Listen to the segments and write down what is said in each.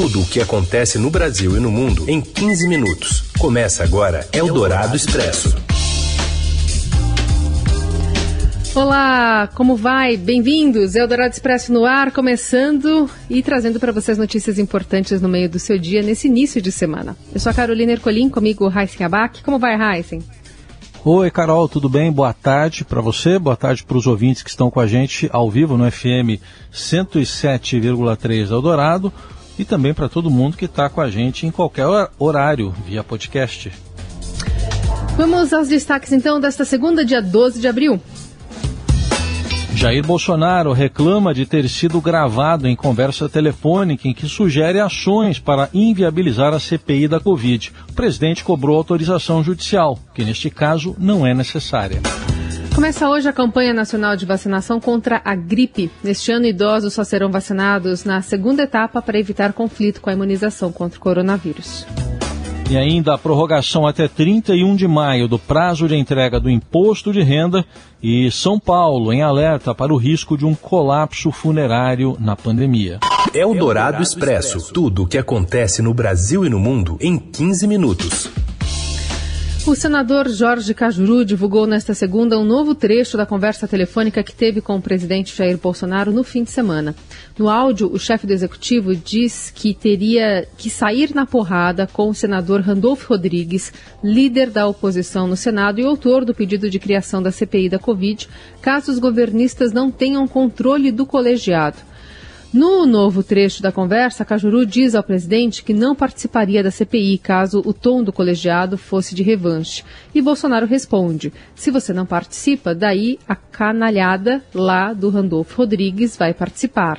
Tudo o que acontece no Brasil e no mundo em 15 minutos. Começa agora Eldorado Expresso. Olá, como vai? Bem-vindos. Eldorado Expresso no ar, começando e trazendo para vocês notícias importantes no meio do seu dia nesse início de semana. Eu sou a Carolina Ercolim, comigo Raíssen Abac. Como vai, Raíssen? Oi, Carol, tudo bem? Boa tarde para você, boa tarde para os ouvintes que estão com a gente ao vivo no FM 107,3 Eldorado e também para todo mundo que está com a gente em qualquer horário via podcast. Vamos aos destaques então desta segunda, dia 12 de abril. Jair Bolsonaro reclama de ter sido gravado em conversa telefônica em que sugere ações para inviabilizar a CPI da Covid. O presidente cobrou autorização judicial, que neste caso não é necessária. Começa hoje a campanha nacional de vacinação contra a gripe. Neste ano, idosos só serão vacinados na segunda etapa para evitar conflito com a imunização contra o coronavírus. E ainda a prorrogação até 31 de maio do prazo de entrega do imposto de renda e São Paulo em alerta para o risco de um colapso funerário na pandemia. É o Dourado Expresso. Tudo o que acontece no Brasil e no mundo em 15 minutos. O senador Jorge Cajuru divulgou nesta segunda um novo trecho da conversa telefônica que teve com o presidente Jair Bolsonaro no fim de semana. No áudio, o chefe do executivo diz que teria que sair na porrada com o senador Randolfo Rodrigues, líder da oposição no Senado e autor do pedido de criação da CPI da Covid, caso os governistas não tenham controle do colegiado. No novo trecho da conversa, Cajuru diz ao presidente que não participaria da CPI caso o tom do colegiado fosse de revanche. E Bolsonaro responde: se você não participa, daí a canalhada lá do Randolfo Rodrigues vai participar.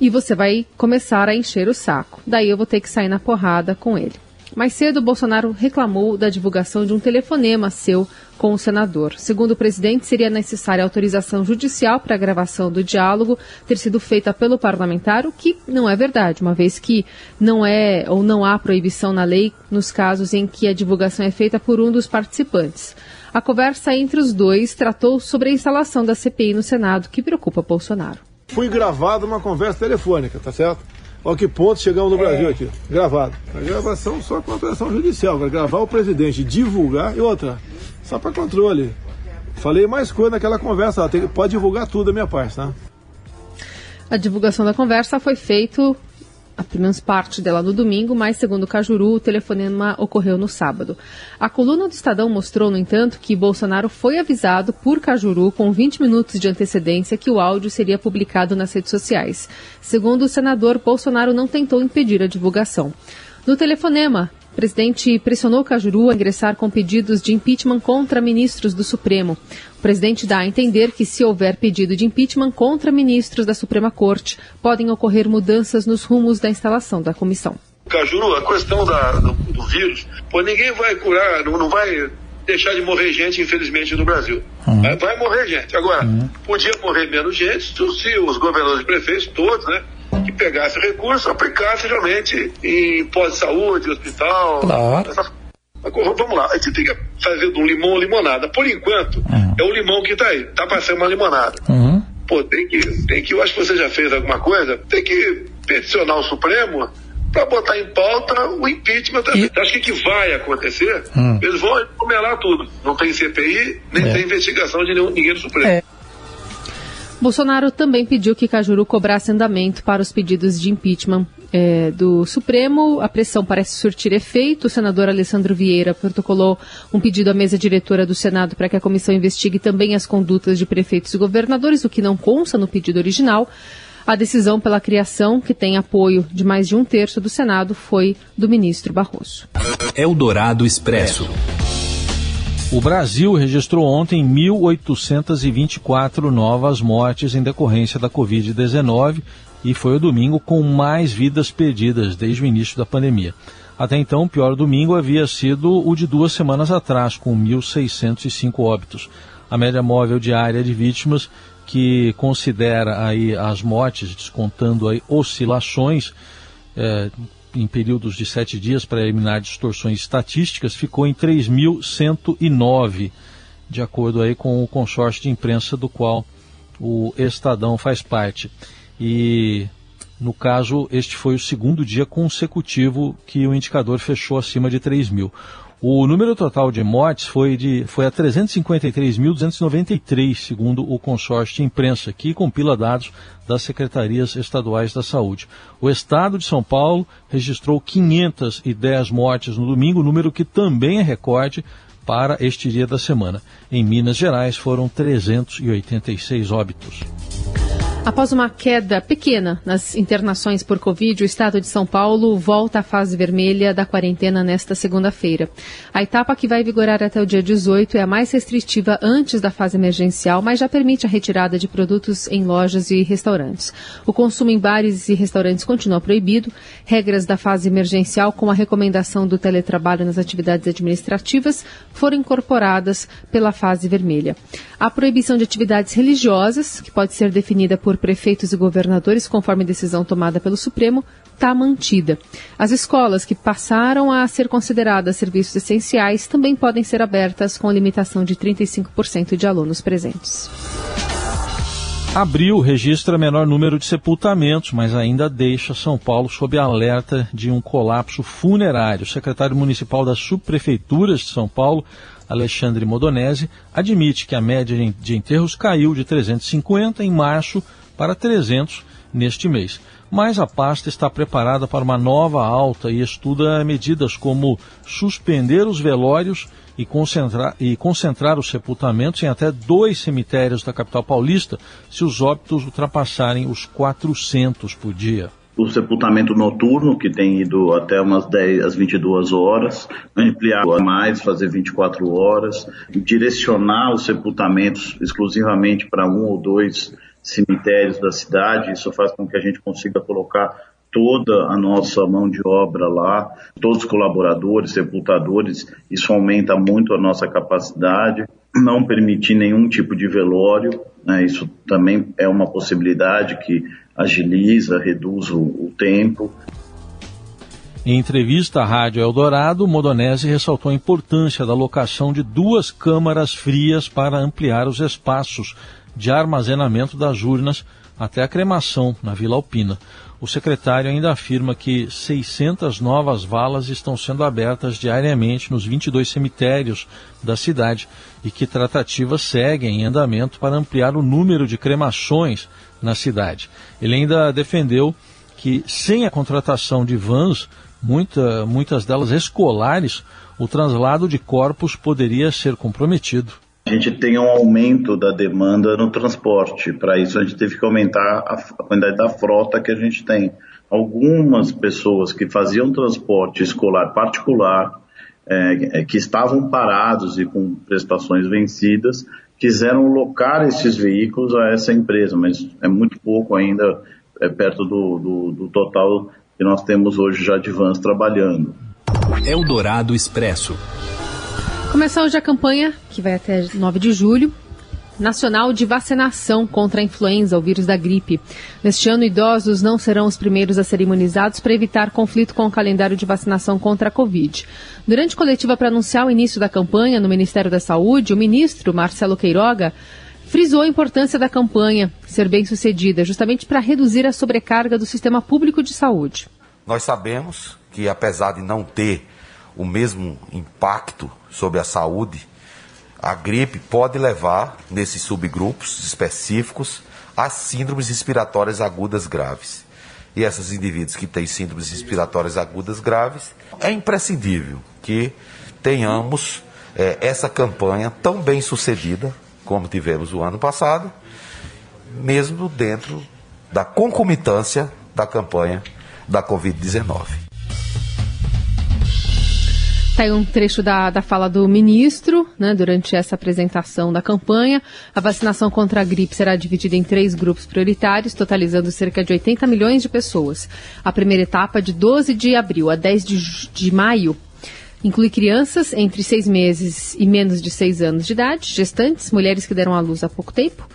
E você vai começar a encher o saco. Daí eu vou ter que sair na porrada com ele. Mais cedo, Bolsonaro reclamou da divulgação de um telefonema seu com o senador. Segundo o presidente, seria necessária autorização judicial para a gravação do diálogo ter sido feita pelo parlamentar, o que não é verdade, uma vez que não é ou não há proibição na lei nos casos em que a divulgação é feita por um dos participantes. A conversa entre os dois tratou sobre a instalação da CPI no Senado, que preocupa Bolsonaro. Fui gravado uma conversa telefônica, tá certo? Olha que ponto chegamos no Brasil aqui. Gravado. A gravação só com autorização judicial. Agora, gravar o presidente, divulgar e outra. Só para controle. Falei mais coisa naquela conversa. Tem, pode divulgar tudo da minha parte, tá? A divulgação da conversa foi feita a menos parte dela no domingo, mas segundo Cajuru, o telefonema ocorreu no sábado. A coluna do Estadão mostrou, no entanto, que Bolsonaro foi avisado por Cajuru com 20 minutos de antecedência que o áudio seria publicado nas redes sociais. Segundo o senador, Bolsonaro não tentou impedir a divulgação. No telefonema, presidente pressionou Cajuru a ingressar com pedidos de impeachment contra ministros do Supremo. O presidente dá a entender que, se houver pedido de impeachment contra ministros da Suprema Corte, podem ocorrer mudanças nos rumos da instalação da comissão. Cajuru, a questão da, do, do, vírus, pô, ninguém vai curar, não, não, vai deixar de morrer gente, infelizmente, no Brasil. Uhum. Vai, vai, morrer gente. Agora, uhum. podia morrer menos gente se os governadores e prefeitos, todos, né? Que pegasse o recurso, aplicasse realmente em pós-saúde, hospital. Claro. Vamos lá, a gente tem que fazer do limão limonada. Por enquanto, uhum. é o limão que está aí, tá para ser uma limonada. Uhum. Pô, tem que, tem que, eu acho que você já fez alguma coisa, tem que peticionar o Supremo para botar em pauta o impeachment. E... Acho que o que vai acontecer, hum. eles vão comelar tudo. Não tem CPI, nem é. tem investigação de nenhum, ninguém do Supremo. É. Bolsonaro também pediu que Cajuru cobrasse andamento para os pedidos de impeachment é, do Supremo. A pressão parece surtir efeito. O senador Alessandro Vieira protocolou um pedido à mesa diretora do Senado para que a comissão investigue também as condutas de prefeitos e governadores, o que não consta no pedido original. A decisão pela criação, que tem apoio de mais de um terço do Senado, foi do ministro Barroso. Eldorado Expresso. O Brasil registrou ontem 1.824 novas mortes em decorrência da Covid-19 e foi o domingo com mais vidas perdidas desde o início da pandemia. Até então, o pior domingo havia sido o de duas semanas atrás, com 1.605 óbitos. A média móvel diária de vítimas, que considera aí as mortes, descontando aí oscilações, é, em períodos de sete dias para eliminar distorções estatísticas, ficou em 3.109, de acordo aí com o consórcio de imprensa do qual o Estadão faz parte. E No caso, este foi o segundo dia consecutivo que o indicador fechou acima de 3 mil. O número total de mortes foi, de, foi a 353.293, segundo o consórcio de imprensa, que compila dados das secretarias estaduais da saúde. O estado de São Paulo registrou 510 mortes no domingo, número que também é recorde para este dia da semana. Em Minas Gerais foram 386 óbitos. Após uma queda pequena nas internações por Covid, o estado de São Paulo volta à fase vermelha da quarentena nesta segunda-feira. A etapa que vai vigorar até o dia 18 é a mais restritiva antes da fase emergencial, mas já permite a retirada de produtos em lojas e restaurantes. O consumo em bares e restaurantes continua proibido. Regras da fase emergencial, como a recomendação do teletrabalho nas atividades administrativas, foram incorporadas pela fase vermelha. A proibição de atividades religiosas, que pode ser definida por por prefeitos e governadores, conforme decisão tomada pelo Supremo, está mantida. As escolas que passaram a ser consideradas serviços essenciais também podem ser abertas com limitação de 35% de alunos presentes. Abril registra menor número de sepultamentos, mas ainda deixa São Paulo sob alerta de um colapso funerário. O secretário municipal das subprefeituras de São Paulo, Alexandre Modonese, admite que a média de enterros caiu de 350 em março para 300 neste mês. Mas a pasta está preparada para uma nova alta e estuda medidas como suspender os velórios e concentrar, e concentrar os sepultamentos em até dois cemitérios da capital paulista se os óbitos ultrapassarem os 400 por dia o sepultamento noturno, que tem ido até umas 10 às 22 horas, ampliar mais, fazer 24 horas, direcionar os sepultamentos exclusivamente para um ou dois cemitérios da cidade. Isso faz com que a gente consiga colocar toda a nossa mão de obra lá, todos os colaboradores, sepultadores, isso aumenta muito a nossa capacidade. Não permitir nenhum tipo de velório, né, isso também é uma possibilidade que agiliza, reduz o, o tempo. Em entrevista à Rádio Eldorado, Modonese ressaltou a importância da locação de duas câmaras frias para ampliar os espaços de armazenamento das urnas até a cremação na Vila Alpina. O secretário ainda afirma que 600 novas valas estão sendo abertas diariamente nos 22 cemitérios da cidade e que tratativas seguem em andamento para ampliar o número de cremações na cidade. Ele ainda defendeu que, sem a contratação de vans, muita, muitas delas escolares, o translado de corpos poderia ser comprometido a gente tem um aumento da demanda no transporte. Para isso, a gente teve que aumentar a, quantidade da frota que a gente tem. Algumas pessoas que faziam transporte escolar particular, é, é, que estavam parados e com prestações vencidas, quiseram locar esses veículos a essa empresa, mas é muito pouco ainda, é perto do, do, do total que nós temos hoje já de vans trabalhando. Eldorado Expresso. Começa hoje a campanha, que vai até 9 de julho, nacional de vacinação contra a influenza, o vírus da gripe. Neste ano, idosos não serão os primeiros a serem imunizados para evitar conflito com o calendário de vacinação contra a Covid. Durante coletiva para anunciar o início da campanha no Ministério da Saúde, o ministro Marcelo Queiroga frisou a importância da campanha ser bem sucedida, justamente para reduzir a sobrecarga do sistema público de saúde. Nós sabemos que, apesar de não ter o mesmo impacto sobre a saúde, a gripe pode levar, nesses subgrupos específicos, a síndromes respiratórias agudas graves. E esses indivíduos que têm síndromes respiratórias agudas graves, é imprescindível que tenhamos é, essa campanha tão bem sucedida como tivemos o ano passado, mesmo dentro da concomitância da campanha da Covid-19. Aí um trecho da, da fala do ministro, né, durante essa apresentação da campanha. A vacinação contra a gripe será dividida em três grupos prioritários, totalizando cerca de 80 milhões de pessoas. A primeira etapa, de 12 de abril a 10 de, de maio, inclui crianças entre seis meses e menos de seis anos de idade, gestantes, mulheres que deram à luz há pouco tempo,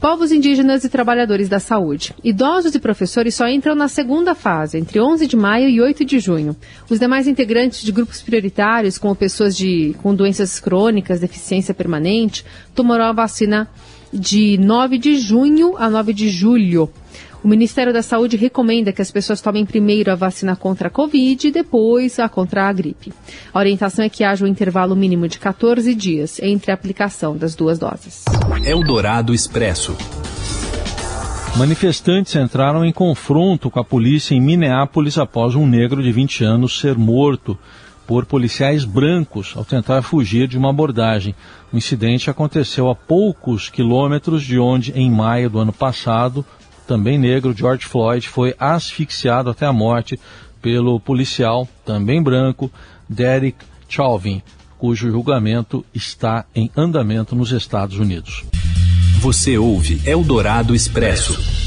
Povos indígenas e trabalhadores da saúde. Idosos e professores só entram na segunda fase, entre 11 de maio e 8 de junho. Os demais integrantes de grupos prioritários, como pessoas de, com doenças crônicas, deficiência permanente, tomarão a vacina de 9 de junho a 9 de julho. O Ministério da Saúde recomenda que as pessoas tomem primeiro a vacina contra a Covid e depois a contra a gripe. A orientação é que haja um intervalo mínimo de 14 dias entre a aplicação das duas doses. Eldorado Expresso. Manifestantes entraram em confronto com a polícia em Minneapolis após um negro de 20 anos ser morto por policiais brancos ao tentar fugir de uma abordagem. O incidente aconteceu a poucos quilômetros de onde, em maio do ano passado, também negro, George Floyd, foi asfixiado até a morte pelo policial, também branco, Derek Chauvin, cujo julgamento está em andamento nos Estados Unidos. Você ouve Eldorado Expresso.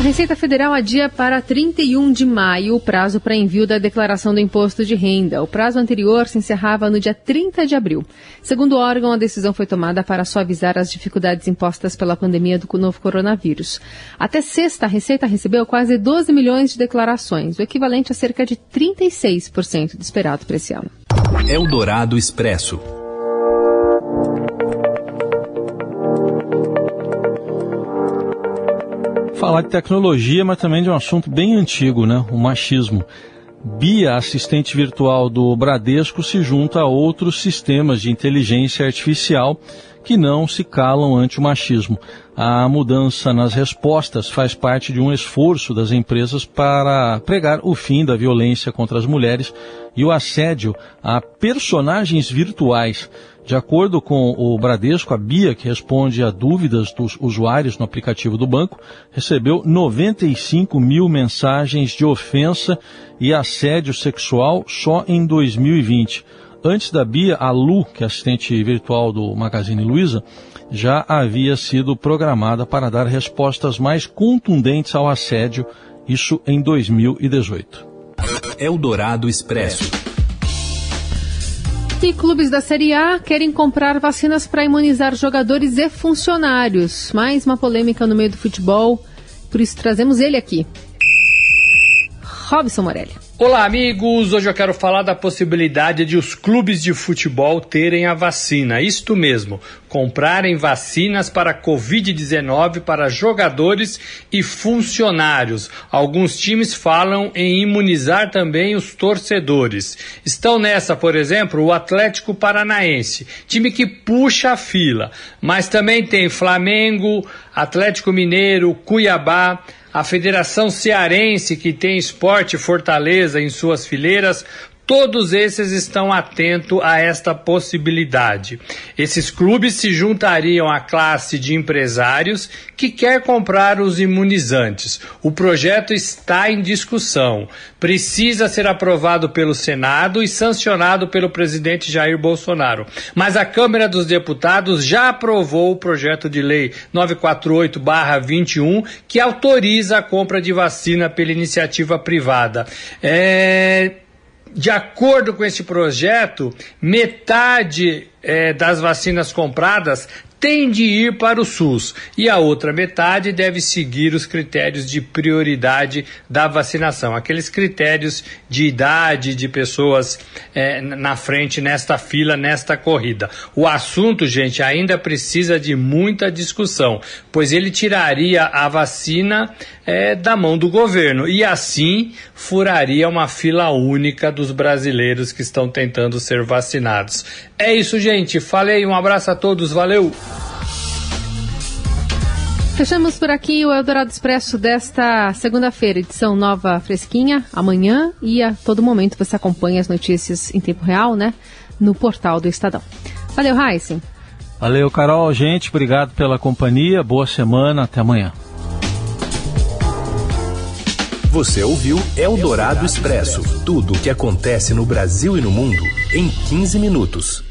A Receita Federal adia para 31 de maio o prazo para envio da declaração do imposto de renda. O prazo anterior se encerrava no dia 30 de abril. Segundo o órgão, a decisão foi tomada para suavizar as dificuldades impostas pela pandemia do novo coronavírus. Até sexta, a Receita recebeu quase 12 milhões de declarações, o equivalente a cerca de 36% do esperado para esse ano. Eldorado Expresso. Falar de tecnologia, mas também de um assunto bem antigo, né? O machismo. Bia, assistente virtual do Bradesco, se junta a outros sistemas de inteligência artificial que não se calam ante o machismo. A mudança nas respostas faz parte de um esforço das empresas para pregar o fim da violência contra as mulheres e o assédio a personagens virtuais de acordo com o Bradesco, a Bia, que responde a dúvidas dos usuários no aplicativo do banco, recebeu 95 mil mensagens de ofensa e assédio sexual só em 2020. Antes da Bia, a Lu, que é assistente virtual do Magazine Luiza, já havia sido programada para dar respostas mais contundentes ao assédio, isso em 2018. Eldorado Expresso. E clubes da Série A querem comprar vacinas para imunizar jogadores e funcionários. Mais uma polêmica no meio do futebol, por isso trazemos ele aqui. Robson Morelli. Olá, amigos! Hoje eu quero falar da possibilidade de os clubes de futebol terem a vacina. Isto mesmo, comprarem vacinas para Covid-19 para jogadores e funcionários. Alguns times falam em imunizar também os torcedores. Estão nessa, por exemplo, o Atlético Paranaense, time que puxa a fila. Mas também tem Flamengo, Atlético Mineiro, Cuiabá a Federação Cearense, que tem Esporte Fortaleza em suas fileiras, Todos esses estão atentos a esta possibilidade. Esses clubes se juntariam à classe de empresários que quer comprar os imunizantes. O projeto está em discussão. Precisa ser aprovado pelo Senado e sancionado pelo presidente Jair Bolsonaro. Mas a Câmara dos Deputados já aprovou o projeto de lei 948-21 que autoriza a compra de vacina pela iniciativa privada. É de acordo com esse projeto, metade é, das vacinas compradas tem de ir para o SUS e a outra metade deve seguir os critérios de prioridade da vacinação, aqueles critérios de idade de pessoas é, na frente nesta fila, nesta corrida. O assunto, gente, ainda precisa de muita discussão, pois ele tiraria a vacina é, da mão do governo e assim furaria uma fila única dos brasileiros que estão tentando ser vacinados. É isso, gente. Falei, um abraço a todos, valeu! Fechamos por aqui o Eldorado Expresso desta segunda-feira, edição nova fresquinha, amanhã e a todo momento você acompanha as notícias em tempo real, né? No portal do Estadão. Valeu, Heisen. Valeu, Carol. Gente, obrigado pela companhia. Boa semana. Até amanhã. Você ouviu Eldorado Expresso tudo o que acontece no Brasil e no mundo em 15 minutos.